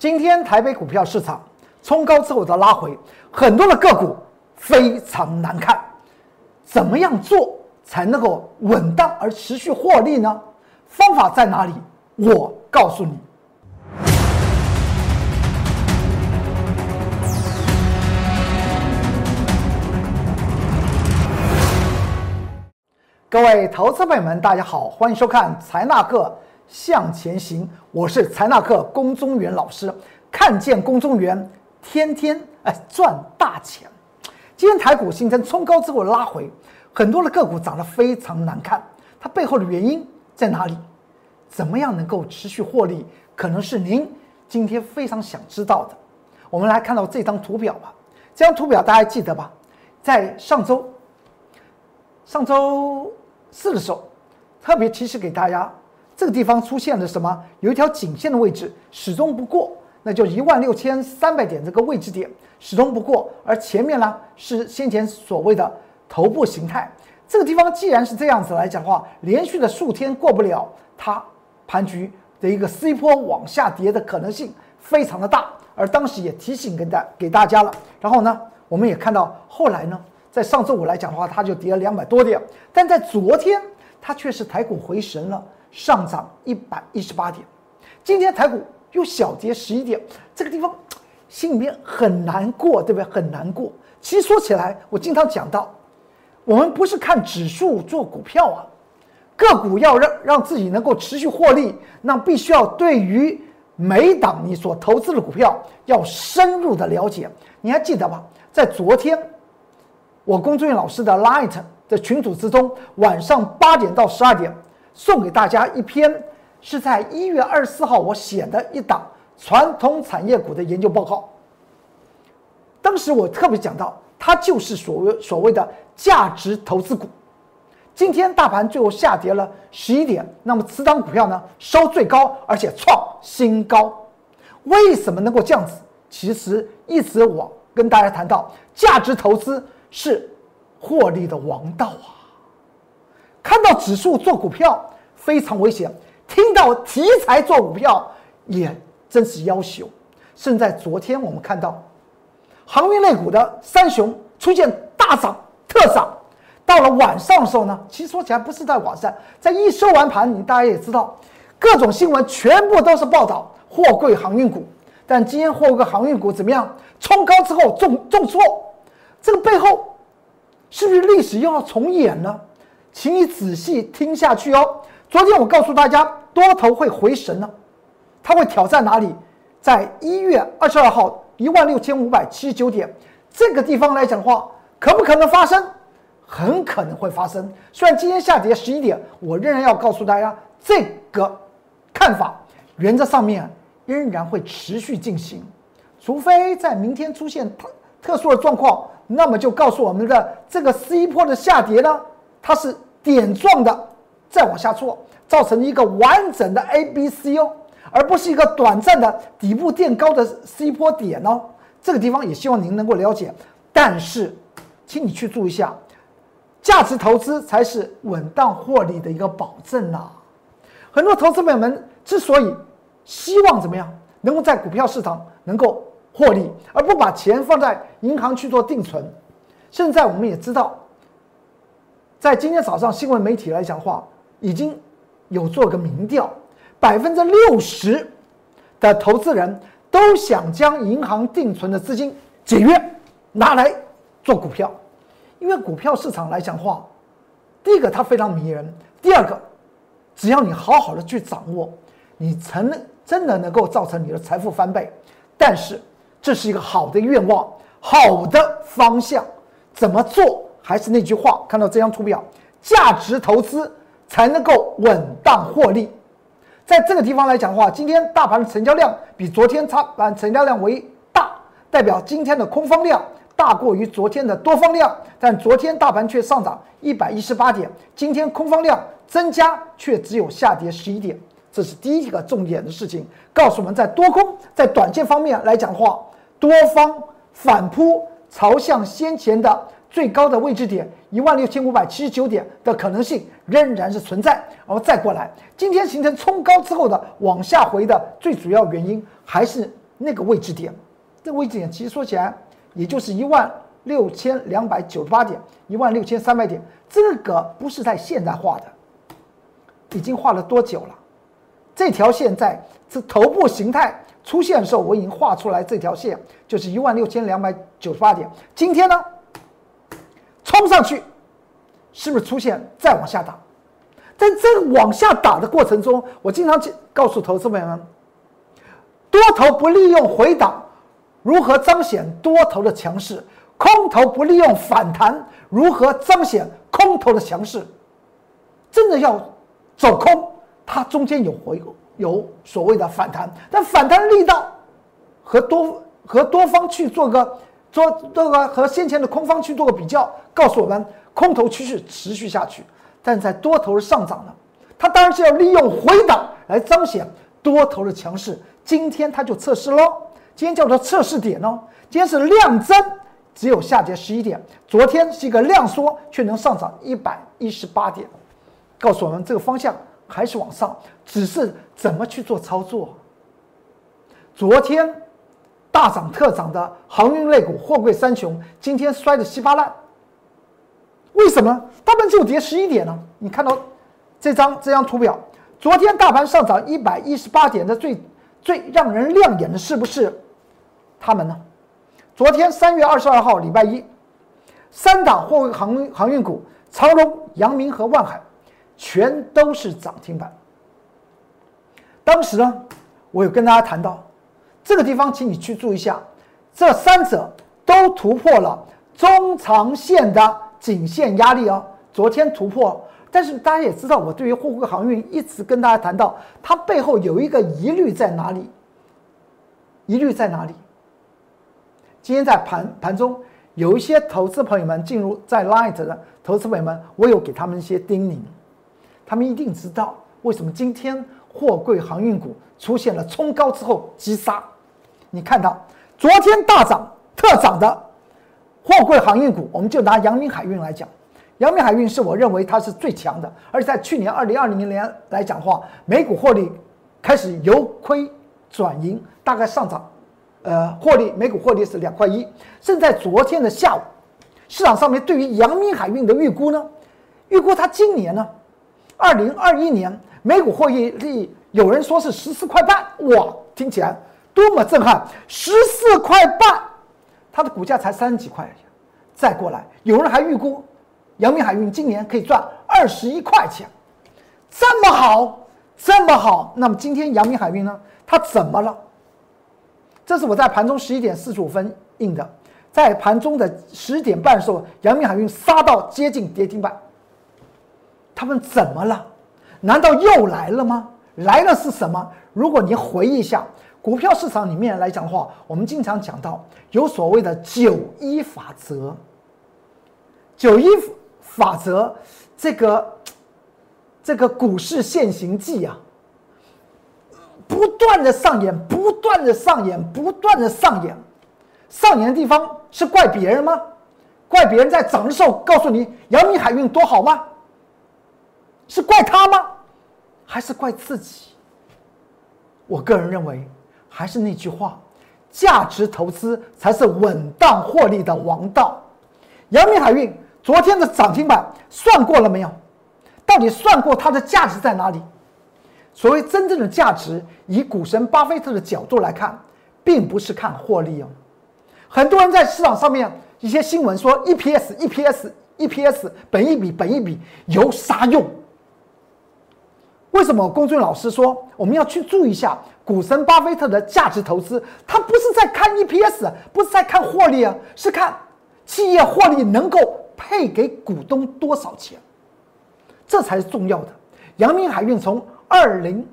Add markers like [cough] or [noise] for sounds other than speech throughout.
今天台北股票市场冲高之后的拉回，很多的个股非常难看。怎么样做才能够稳当而持续获利呢？方法在哪里？我告诉你。各位投资朋友们，大家好，欢迎收看财纳克向前行，我是财纳克龚中原老师。看见龚中原，天天哎赚大钱。今天台股形成冲高之后拉回，很多的个股涨得非常难看，它背后的原因在哪里？怎么样能够持续获利？可能是您今天非常想知道的。我们来看到这张图表吧，这张图表大家记得吧？在上周，上周。四的时候，特别提示给大家，这个地方出现了什么？有一条颈线的位置始终不过，那就一万六千三百点这个位置点始终不过。而前面呢是先前所谓的头部形态，这个地方既然是这样子来讲的话，连续的数天过不了，它盘局的一个 C 波往下跌的可能性非常的大。而当时也提醒跟大给大家了，然后呢，我们也看到后来呢。在上周五来讲的话，它就跌了两百多点，但在昨天它却是抬股回神了，上涨一百一十八点。今天台股又小跌十一点，这个地方 [tsk] 心里面很难过，对不对？很难过。其实说起来，我经常讲到，我们不是看指数做股票啊，个股要让让自己能够持续获利，那必须要对于每档你所投资的股票要深入的了解。你还记得吧？在昨天。我龚俊老师的 Light 的群组之中，晚上八点到十二点送给大家一篇，是在一月二十四号我写的一档传统产业股的研究报告。当时我特别讲到，它就是所谓所谓的价值投资股。今天大盘最后下跌了十一点，那么此档股票呢收最高，而且创新高。为什么能够这样子？其实一直我跟大家谈到价值投资。是获利的王道啊！看到指数做股票非常危险，听到题材做股票也真是要求。甚至在昨天，我们看到航运类股的三雄出现大涨特涨。到了晚上的时候呢，其实说起来不是在晚上，在一收完盘，你大家也知道，各种新闻全部都是报道货柜航运股。但今天货柜航运股怎么样？冲高之后重重挫。这个背后是不是历史又要重演呢？请你仔细听下去哦。昨天我告诉大家，多头会回神呢，它会挑战哪里？在一月二十二号一万六千五百七十九点这个地方来讲的话，可不可能发生？很可能会发生。虽然今天下跌十一点，我仍然要告诉大家，这个看法原则上面仍然会持续进行，除非在明天出现特特殊的状况。那么就告诉我们的这个 C 波的下跌呢，它是点状的，再往下挫，造成一个完整的 A B C 哦，而不是一个短暂的底部垫高的 C 波点哦。这个地方也希望您能够了解。但是，请你去注意一下，价值投资才是稳当获利的一个保证呐。很多投资朋友们之所以希望怎么样，能够在股票市场能够。获利，而不把钱放在银行去做定存。现在我们也知道，在今天早上新闻媒体来讲话，已经有做个民调，百分之六十的投资人都想将银行定存的资金解约，拿来做股票。因为股票市场来讲话，第一个它非常迷人，第二个，只要你好好的去掌握，你能真的能够造成你的财富翻倍。但是。这是一个好的愿望，好的方向，怎么做？还是那句话，看到这张图表，价值投资才能够稳当获利。在这个地方来讲的话，今天大盘的成交量比昨天差，盘成交量为大，代表今天的空方量大过于昨天的多方量。但昨天大盘却上涨一百一十八点，今天空方量增加却只有下跌十一点，这是第一个重点的事情，告诉我们在多空在短线方面来讲的话。多方反扑，朝向先前的最高的位置点一万六千五百七十九点的可能性仍然是存在。然后再过来，今天形成冲高之后的往下回的最主要原因，还是那个位置点，这个位置点其实说起来也就是一万六千两百九十八点，一万六千三百点，这个不是在现在画的，已经画了多久了？这条线在这头部形态出现的时候，我已经画出来，这条线就是一万六千两百九十八点。今天呢，冲上去，是不是出现再往下打？在这个往下打的过程中，我经常去告诉投资朋友们，多头不利用回档，如何彰显多头的强势？空头不利用反弹，如何彰显空头的强势？真的要走空，它中间有回有所谓的反弹，但反弹力道和多和多方去做个做这个和先前的空方去做个比较，告诉我们空头趋势持续下去。但在多头的上涨呢，它当然是要利用回档来彰显多头的强势。今天它就测试喽，今天叫做测试点哦。今天是量增，只有下跌十一点；昨天是一个量缩，却能上涨一百一十八点，告诉我们这个方向还是往上，只是怎么去做操作。昨天大涨特涨的航运类股、货柜三雄，今天摔得稀巴烂。为什么大盘就跌十一点呢？你看到这张这张图表，昨天大盘上涨一百一十八点的最最让人亮眼的是不是他们呢？昨天三月二十二号礼拜一，三档货柜航航运股长荣、阳明和万海全都是涨停板。当时呢，我有跟大家谈到这个地方，请你去注意一下，这三者都突破了中长线的。颈线压力哦，昨天突破，但是大家也知道，我对于货柜航运一直跟大家谈到，它背后有一个疑虑在哪里？疑虑在哪里？今天在盘盘中，有一些投资朋友们进入在 Light 的投资朋友们，我有给他们一些叮咛，他们一定知道为什么今天货柜航运股出现了冲高之后急杀。你看到昨天大涨特涨的。货柜航运股，我们就拿阳明海运来讲，阳明海运是我认为它是最强的，而在去年二零二零年来讲话，每股获利开始由亏转盈，大概上涨，呃，获利每股获利是两块一。甚至在昨天的下午，市场上面对于阳明海运的预估呢，预估它今年呢，二零二一年每股获利率有人说是十四块半，哇，听起来多么震撼，十四块半。它的股价才三十几块，再过来，有人还预估，阳明海运今年可以赚二十一块钱，这么好，这么好。那么今天阳明海运呢？它怎么了？这是我在盘中十一点四十五分印的，在盘中的十点半的时候，阳明海运杀到接近跌停板。他们怎么了？难道又来了吗？来了是什么？如果你回忆一下。股票市场里面来讲的话，我们经常讲到有所谓的九一法则。九一法则，这个这个股市现行记啊，不断的上演，不断的上演，不断的上演。上演的地方是怪别人吗？怪别人在涨的时候告诉你阳明海运多好吗？是怪他吗？还是怪自己？我个人认为。还是那句话，价值投资才是稳当获利的王道。阳明海运昨天的涨停板算过了没有？到底算过它的价值在哪里？所谓真正的价值，以股神巴菲特的角度来看，并不是看获利哦。很多人在市场上面一些新闻说 EPS、EPS、EPS，本一笔、本一笔有啥用？为什么龚俊老师说我们要去注意一下股神巴菲特的价值投资？他不是在看 EPS，不是在看获利啊，是看企业获利能够配给股东多少钱，这才是重要的。阳明海运从二零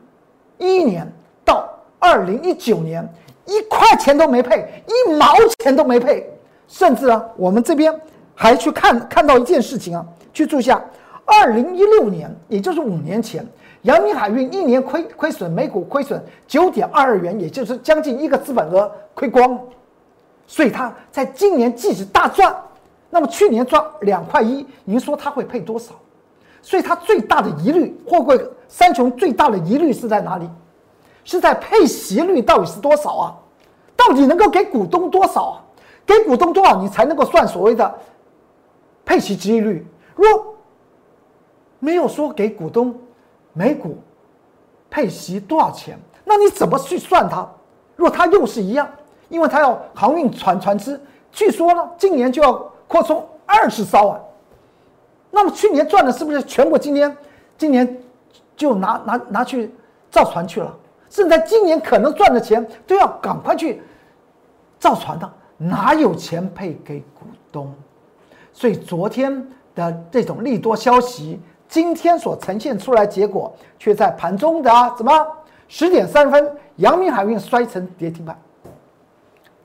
一一年到二零一九年，一块钱都没配，一毛钱都没配，甚至啊，我们这边还去看看到一件事情啊，去注意下，二零一六年，也就是五年前。阳明海运一年亏亏损每股亏损九点二二元，也就是将近一个资本额亏光，所以它在今年即使大赚，那么去年赚两块一，您说它会配多少？所以它最大的疑虑，货柜三雄最大的疑虑是在哪里？是在配息率到底是多少啊？到底能够给股东多少啊？给股东多少，你才能够算所谓的配息收益率？若没有说给股东每股配息多少钱，那你怎么去算它？若它又是一样，因为它要航运船船只，据说呢，今年就要扩充二十艘啊。那么去年赚的是不是全部今年今年就拿拿拿去造船去了？甚至今年可能赚的钱都要赶快去造船的，哪有钱配给股东？所以昨天的这种利多消息，今天所呈现出来结果，却在盘中的什么十点三分，阳明海运摔成跌停板，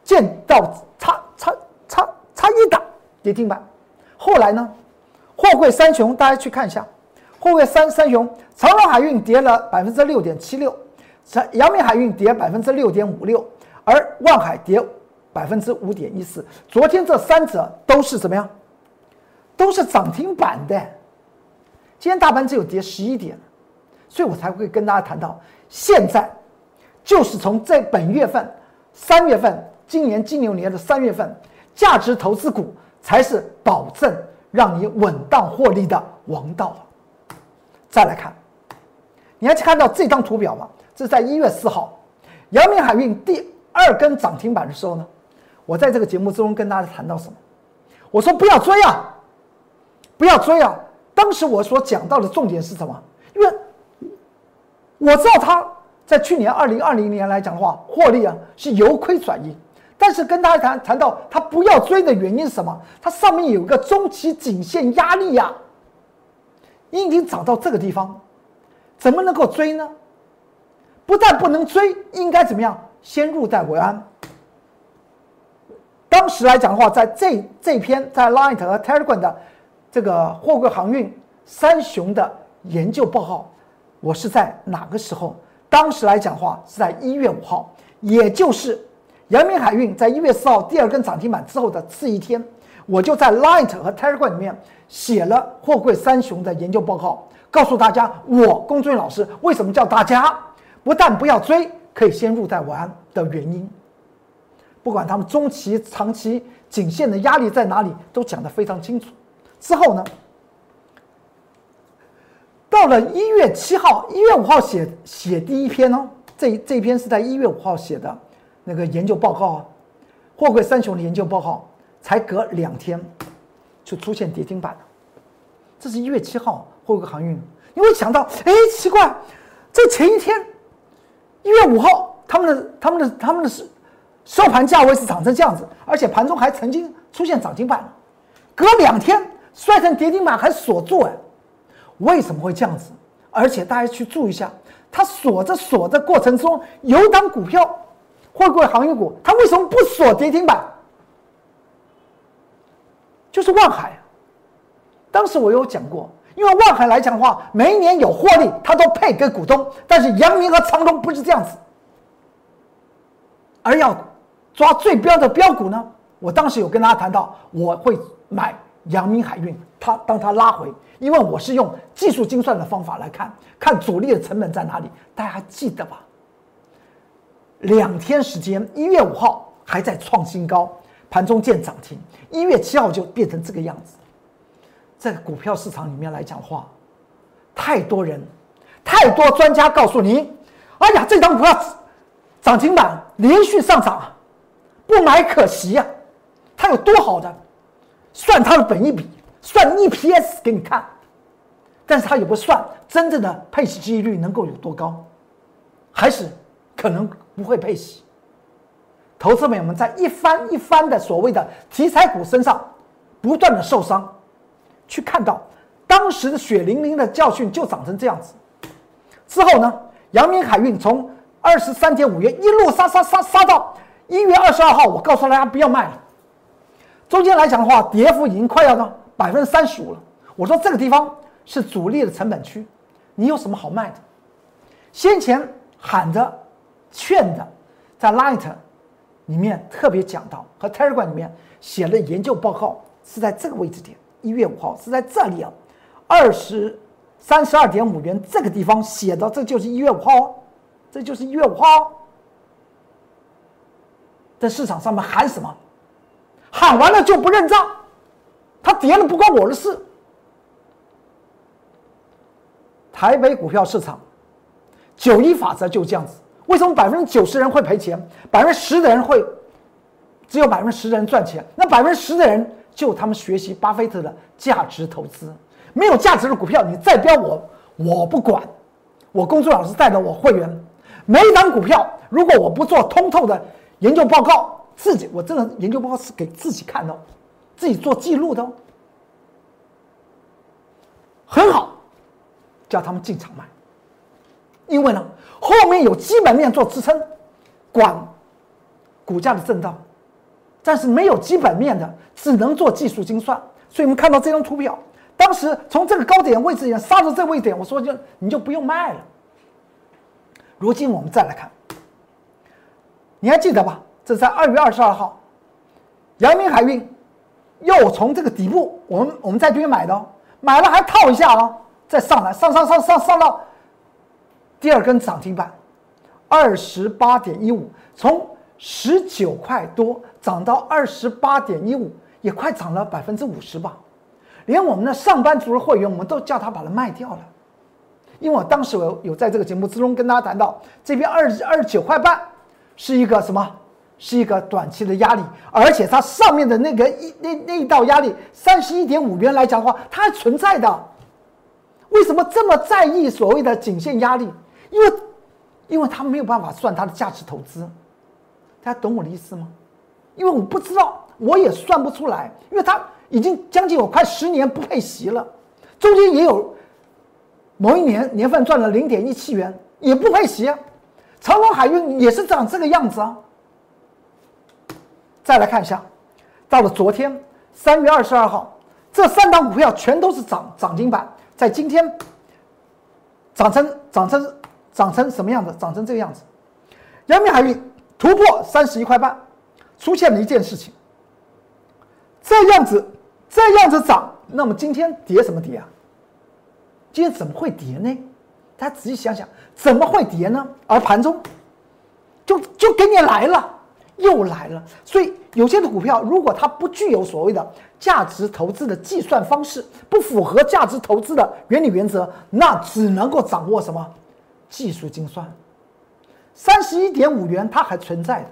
见到差差差差一档跌停板。后来呢，货柜三雄大家去看一下，货柜三三雄，长荣海运跌了百分之六点七六。长阳明海运跌百分之六点五六，而万海跌百分之五点一四。昨天这三者都是怎么样？都是涨停板的。今天大盘只有跌十一点，所以我才会跟大家谈到，现在就是从这本月份三月份，今年金牛年的三月份，价值投资股才是保证让你稳当获利的王道。再来看，你还看到这张图表吗？是在一月四号，阳明海运第二根涨停板的时候呢，我在这个节目之中跟大家谈到什么？我说不要追啊，不要追啊！当时我所讲到的重点是什么？因为我知道他在去年二零二零年来讲的话，获利啊是由亏转盈，但是跟大家谈谈到他不要追的原因是什么？它上面有一个中期颈线压力呀，已经涨到这个地方，怎么能够追呢？不但不能追，应该怎么样？先入袋为安。当时来讲的话，在这这篇在 Line 和 Telegram 的这个货柜航运三雄的研究报告，我是在哪个时候？当时来讲的话是在一月五号，也就是阳明海运在一月四号第二根涨停板之后的次一天，我就在 Line 和 Telegram 里面写了货柜三雄的研究报告，告诉大家我龚俊老师为什么叫大家。不但不要追，可以先入再玩的原因，不管他们中期、长期颈线的压力在哪里，都讲得非常清楚。之后呢，到了一月七号、一月五号写写第一篇哦，这这篇是在一月五号写的那个研究报告啊，货柜三雄的研究报告，才隔两天就出现跌停板了。这是一月七号货柜航运，你会想到，哎，奇怪，这前一天。一月五号，他们的他们的他们的收收盘价位是涨成这样子，而且盘中还曾经出现涨停板，隔两天摔成跌停板还锁住哎，为什么会这样子？而且大家去注意一下，它锁着锁着过程中，有档股票，会不会航运股？它为什么不锁跌停板？就是万海，当时我有讲过。因为万海来讲的话，每一年有获利，它都配给股东。但是阳明和长隆不是这样子，而要抓最标的标股呢？我当时有跟大家谈到，我会买阳明海运，它当它拉回，因为我是用技术精算的方法来看，看主力的成本在哪里。大家还记得吧？两天时间，一月五号还在创新高，盘中见涨停，一月七号就变成这个样子。在股票市场里面来讲话，太多人，太多专家告诉你：“哎呀，这张股票涨停板连续上涨，不买可惜呀！它有多好的？算它的本益比，算 EPS 给你看，但是它也不算真正的配息几率能够有多高，还是可能不会配息。投资朋友们在一番一番的所谓的题材股身上不断的受伤。”去看到当时的血淋淋的教训就长成这样子，之后呢，阳明海运从二十三点五元一路杀杀杀杀到一月二十二号，我告诉大家不要卖了。中间来讲的话，跌幅已经快要到百分之三十五了。我说这个地方是主力的成本区，你有什么好卖的？先前喊着劝的，在 Light 里面特别讲到，和 Telegram 里面写了研究报告是在这个位置点。一月五号是在这里啊，二十三十二点五元这个地方写的，这就是一月五号哦，这就是一月五号。在市场上面喊什么？喊完了就不认账，他跌了不关我的事。台北股票市场九一法则就这样子。为什么百分之九十人会赔钱，百分之十的人会只有百分之十的人赚钱？那百分之十的人就他们学习巴菲特的价值投资，没有价值的股票你再标我，我不管。我工作老师带着我会员，每一档股票如果我不做通透的研究报告，自己我这个研究报告是给自己看的，自己做记录的，很好，叫他们进场买，因为呢。后面有基本面做支撑，管股价的震荡，但是没有基本面的，只能做技术精算。所以我们看到这张图表，当时从这个高点位置也杀到这位点，我说就你就不用卖了。如今我们再来看，你还记得吧？这在二月二十二号，阳明海运又从这个底部，我们我们在这边买的，买了还套一下哦，再上来，上上上上上到。第二根涨停板，二十八点一五，从十九块多涨到二十八点一五，也快涨了百分之五十吧。连我们的上班族的会员，我们都叫他把它卖掉了，因为我当时我有在这个节目之中跟大家谈到，这边二二十九块半是一个什么？是一个短期的压力，而且它上面的那个一那那一道压力三十一点五元来讲的话，它还存在的。为什么这么在意所谓的颈线压力？因为，因为他没有办法算它的价值投资，大家懂我的意思吗？因为我不知道，我也算不出来，因为它已经将近有快十年不配息了，中间也有某一年年份赚了零点一七元，也不配息啊。长隆海运也是长这个样子啊。再来看一下，到了昨天三月二十二号，这三档股票全都是涨涨停板，在今天涨成涨成。涨成什么样子？涨成这个样子，阳明海运突破三十一块半，出现了一件事情。这样子，这样子涨，那么今天跌什么跌啊？今天怎么会跌呢？大家仔细想想，怎么会跌呢？而盘中就就给你来了，又来了。所以有些的股票，如果它不具有所谓的价值投资的计算方式，不符合价值投资的原理原则，那只能够掌握什么？技术精算，三十一点五元它还存在的，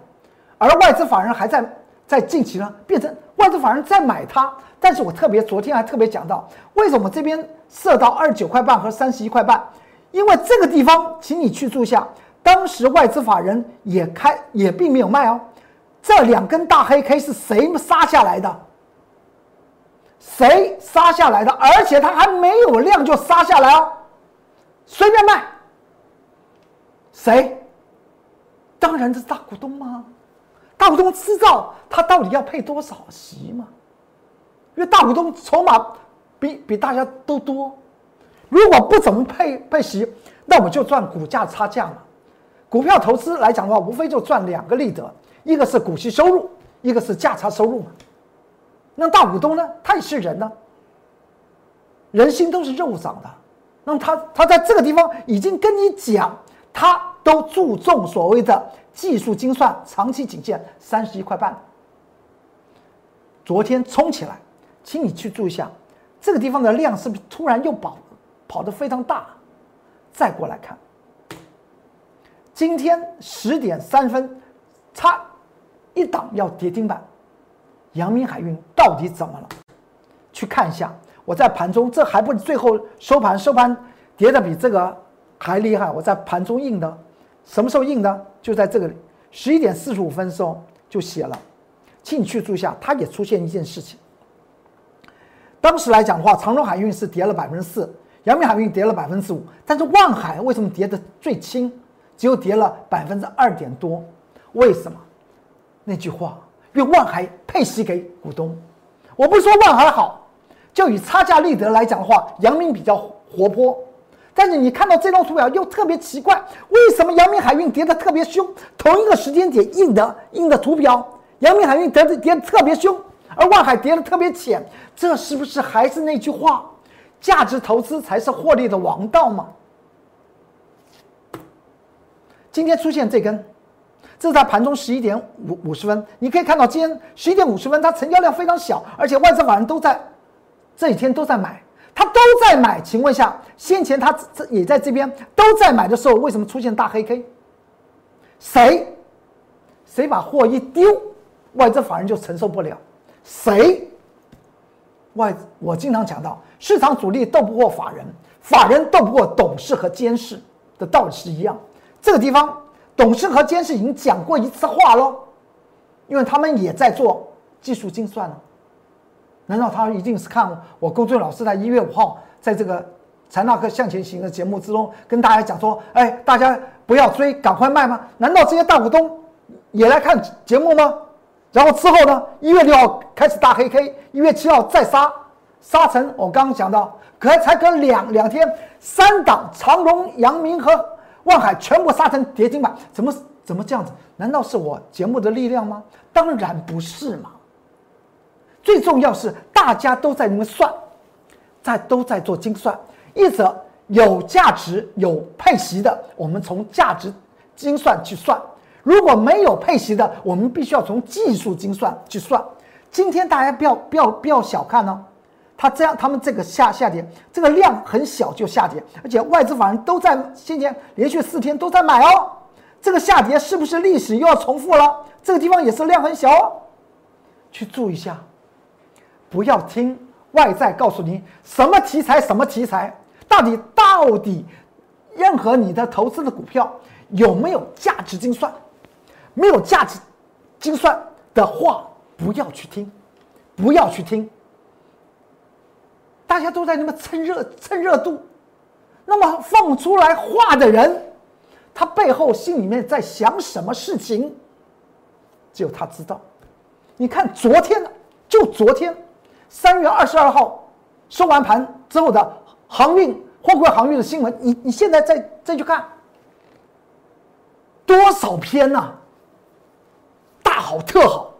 而外资法人还在在近期呢变成外资法人在买它。但是我特别昨天还特别讲到，为什么这边设到二十九块半和三十一块半？因为这个地方，请你去注意下，当时外资法人也开也并没有卖哦。这两根大黑 K 是谁杀下来的？谁杀下来的？而且它还没有量就杀下来哦，随便卖。谁？当然是大股东吗？大股东知道他到底要配多少席吗？因为大股东筹码比比大家都多。如果不怎么配配席，那我们就赚股价差价嘛。股票投资来讲的话，无非就赚两个利得，一个是股息收入，一个是价差收入嘛。那大股东呢？他也是人呢，人心都是肉长的。那么他他在这个地方已经跟你讲，他。都注重所谓的技术精算，长期颈线三十一块半。昨天冲起来，请你去注意一下，这个地方的量是不是突然又跑跑得非常大？再过来看，今天十点三分，差一档要跌停板，阳明海运到底怎么了？去看一下，我在盘中，这还不最后收盘，收盘跌的比这个还厉害，我在盘中印的。什么时候印的？就在这个十一点四十五分的时候就写了，请你去注意一下，它也出现一件事情。当时来讲的话，长荣海运是跌了百分之四，阳明海运跌了百分之五，但是万海为什么跌的最轻，只有跌了百分之二点多？为什么？那句话，因为万海配息给股东。我不说万海好，就以差价利得来讲的话，阳明比较活泼。但是你看到这张图表又特别奇怪，为什么阳明海运跌得特别凶？同一个时间点印的印的图表，阳明海运跌的跌特别凶，而万海跌的特别浅，这是不是还是那句话，价值投资才是获利的王道吗？今天出现这根，这是在盘中十一点五五十分，你可以看到今天十一点五十分，它成交量非常小，而且外资法人都在这几天都在买，他都在买。请问一下，先前他这也在这边都在买的时候，为什么出现大黑 K？谁谁把货一丢，外资法人就承受不了？谁？外我经常讲到，市场主力斗不过法人，法人斗不过董事和监事的道理是一样。这个地方。董事和监事已经讲过一次话喽，因为他们也在做技术精算了。难道他一定是看我龚俊老师在一月五号在这个财纳克向前行的节目之中跟大家讲说，哎，大家不要追，赶快卖吗？难道这些大股东也来看节目吗？然后之后呢，一月六号开始大黑 K，一月七号再杀，杀成我刚刚讲到，可才隔两两天，三档长隆、阳明和。万海全部杀成跌停板，怎么怎么这样子？难道是我节目的力量吗？当然不是嘛！最重要是大家都在那边算，在都在做精算。一则有价值有配息的，我们从价值精算去算；如果没有配息的，我们必须要从技术精算去算。今天大家不要不要不要小看哦。它这样，他们这个下下跌，这个量很小就下跌，而且外资法人都在先前连续四天都在买哦。这个下跌是不是历史又要重复了？这个地方也是量很小哦，去注意一下，不要听外在告诉你什么题材什么题材，到底到底任何你的投资的股票有没有价值精算？没有价值精算的话，不要去听，不要去听。大家都在那么蹭热蹭热度，那么放出来话的人，他背后心里面在想什么事情，只有他知道。你看昨天就昨天，三月二十二号收完盘之后的航运货柜航运的新闻，你你现在再再去看，多少篇呐？大好特好，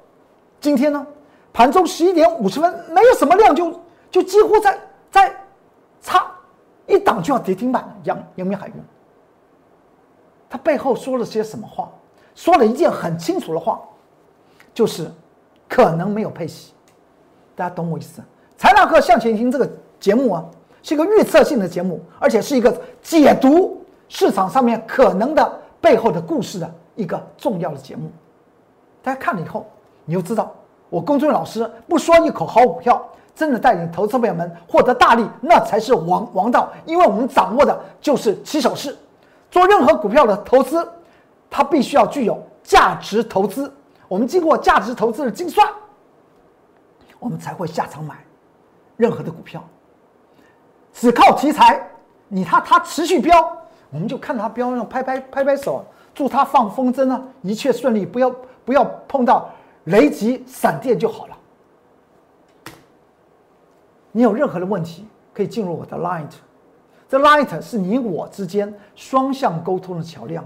今天呢，盘中十一点五十分，没有什么量就。就几乎在在差一档就要跌停板，阳阳明海运，他背后说了些什么话？说了一件很清楚的话，就是可能没有配息。大家懂我意思？财纳克向前行这个节目啊，是一个预测性的节目，而且是一个解读市场上面可能的背后的故事的一个重要的节目。大家看了以后，你就知道我公孙老师不说一口好股票。真的带领投资朋友们获得大利，那才是王王道。因为我们掌握的就是起手式，做任何股票的投资，它必须要具有价值投资。我们经过价值投资的精算，我们才会下场买任何的股票。只靠题材，你它它持续飙，我们就看它飙，让拍拍拍拍手，祝它放风筝啊，一切顺利，不要不要碰到雷击闪电就好了。你有任何的问题，可以进入我的 Light，这 Light 是你我之间双向沟通的桥梁。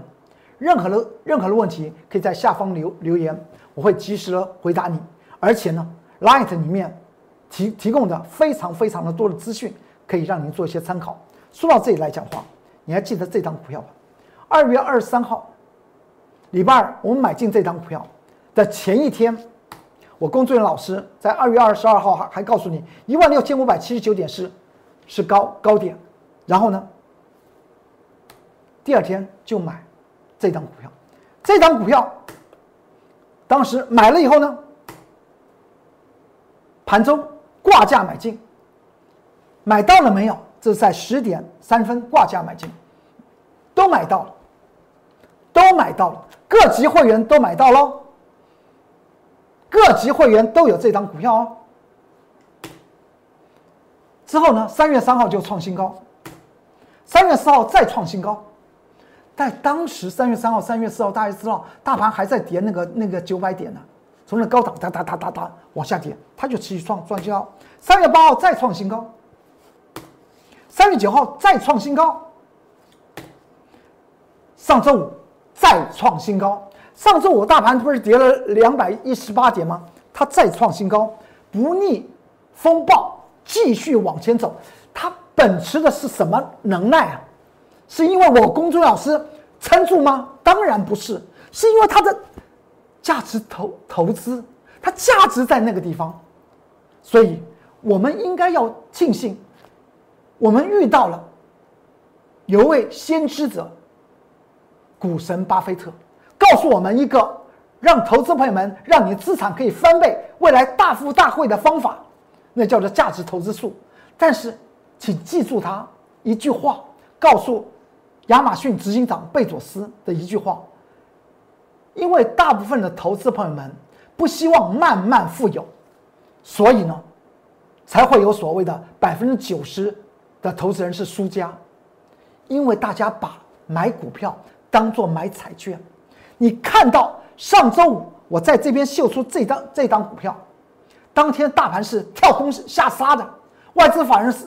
任何的任何的问题，可以在下方留留言，我会及时的回答你。而且呢，Light 里面提提供的非常非常的多的资讯，可以让您做一些参考。说到这里来讲话，你还记得这张股票吧？二月二十三号，礼拜二，我们买进这张股票的前一天。我工作人员老师在二月二十二号还还告诉你一万六千五百七十九点是是高高点，然后呢，第二天就买这张股票，这张股票当时买了以后呢，盘中挂价买进，买到了没有？这是在十点三分挂价买进，都买到了，都买到了，各级会员都买到喽。各级会员都有这张股票哦。之后呢，三月三号就创新高，三月四号再创新高。在当时三月三号、三月四号，大家知道大盘还在跌，那个那个九百点呢，从那高档哒哒哒哒哒往下跌，它就持续创创新高。三月八号再创新高，三月九号再创新高，上周五再创新高。上周五大盘不是跌了两百一十八点吗？它再创新高，不逆风暴继续往前走。它本持的是什么能耐啊？是因为我公孙老师撑住吗？当然不是，是因为它的价值投投资，它价值在那个地方，所以我们应该要庆幸，我们遇到了有位先知者，股神巴菲特，告诉我们一个让投资朋友们让你资产可以翻倍、未来大富大贵的方法，那叫做价值投资术。但是，请记住他一句话，告诉亚马逊执行长贝佐斯的一句话。因为大部分的投资朋友们不希望慢慢富有，所以呢，才会有所谓的百分之九十的投资人是输家。因为大家把买股票当做买彩券。你看到上周五我在这边秀出这张这张股票，当天大盘是跳空下杀的。外资法人是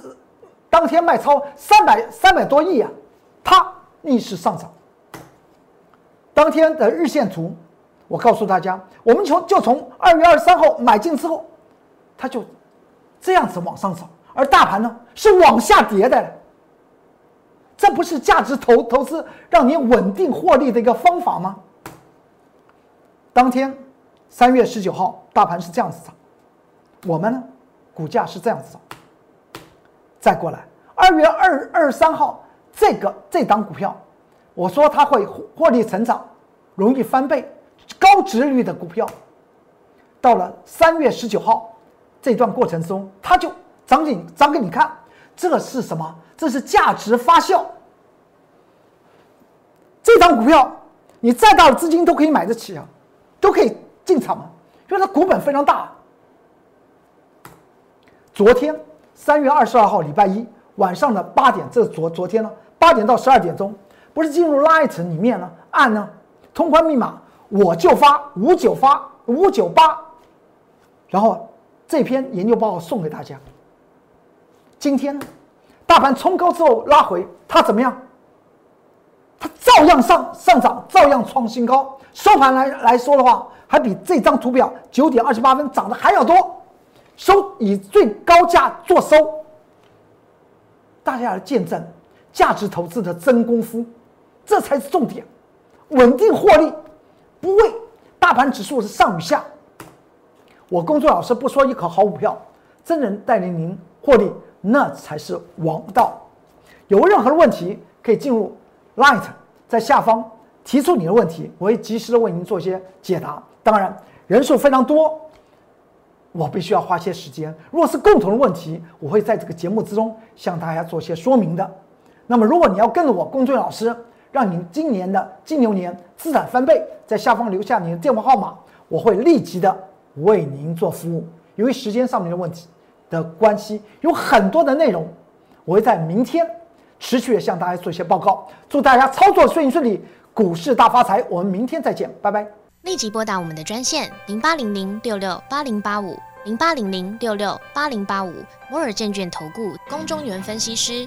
当天卖超三百三百多亿啊，它逆势上涨。当天的日线图，我告诉大家，我们从就从二月二十三号买进之后，它就这样子往上走，而大盘呢是往下跌的。这不是价值投投资让你稳定获利的一个方法吗？当天三月十九号，大盘是这样子涨，我们呢股价是这样子涨。再过来，二月二二十三号，这个这档股票，我说它会获利成长，容易翻倍，高值率的股票，到了三月十九号，这段过程中，它就涨给涨给你看，这是什么？这是价值发酵。这张股票，你再大的资金都可以买得起啊，都可以进场啊，因为它股本非常大。昨天。三月二十二号，礼拜一晚上的八点，这是昨昨天呢，八点到十二点钟，不是进入 Light 里面呢，按呢通关密码，我就发五九发五九八，然后这篇研究报告送给大家。今天呢大盘冲高之后拉回，它怎么样？照样上上涨，照样创新高。收盘来来说的话，还比这张图表九点二十八分涨的还要多。收以最高价做收，大家来见证价值投资的真功夫，这才是重点。稳定获利，不为大盘指数是上与下。我工作老师不说一口好股票，真人带领您获利，那才是王道。有任何的问题，可以进入。Light，在下方提出你的问题，我会及时的为您做一些解答。当然，人数非常多。我必须要花些时间。如果是共同的问题，我会在这个节目之中向大家做些说明的。那么，如果你要跟着我龚俊老师，让您今年的金牛年资产翻倍，在下方留下您的电话号码，我会立即的为您做服务。由于时间上面的问题的关系，有很多的内容，我会在明天持续的向大家做一些报告。祝大家操作顺利顺利，股市大发财。我们明天再见，拜拜。立即拨打我们的专线零八零零六六八零八五零八零零六六八零八五摩尔证券投顾龚中原分析师。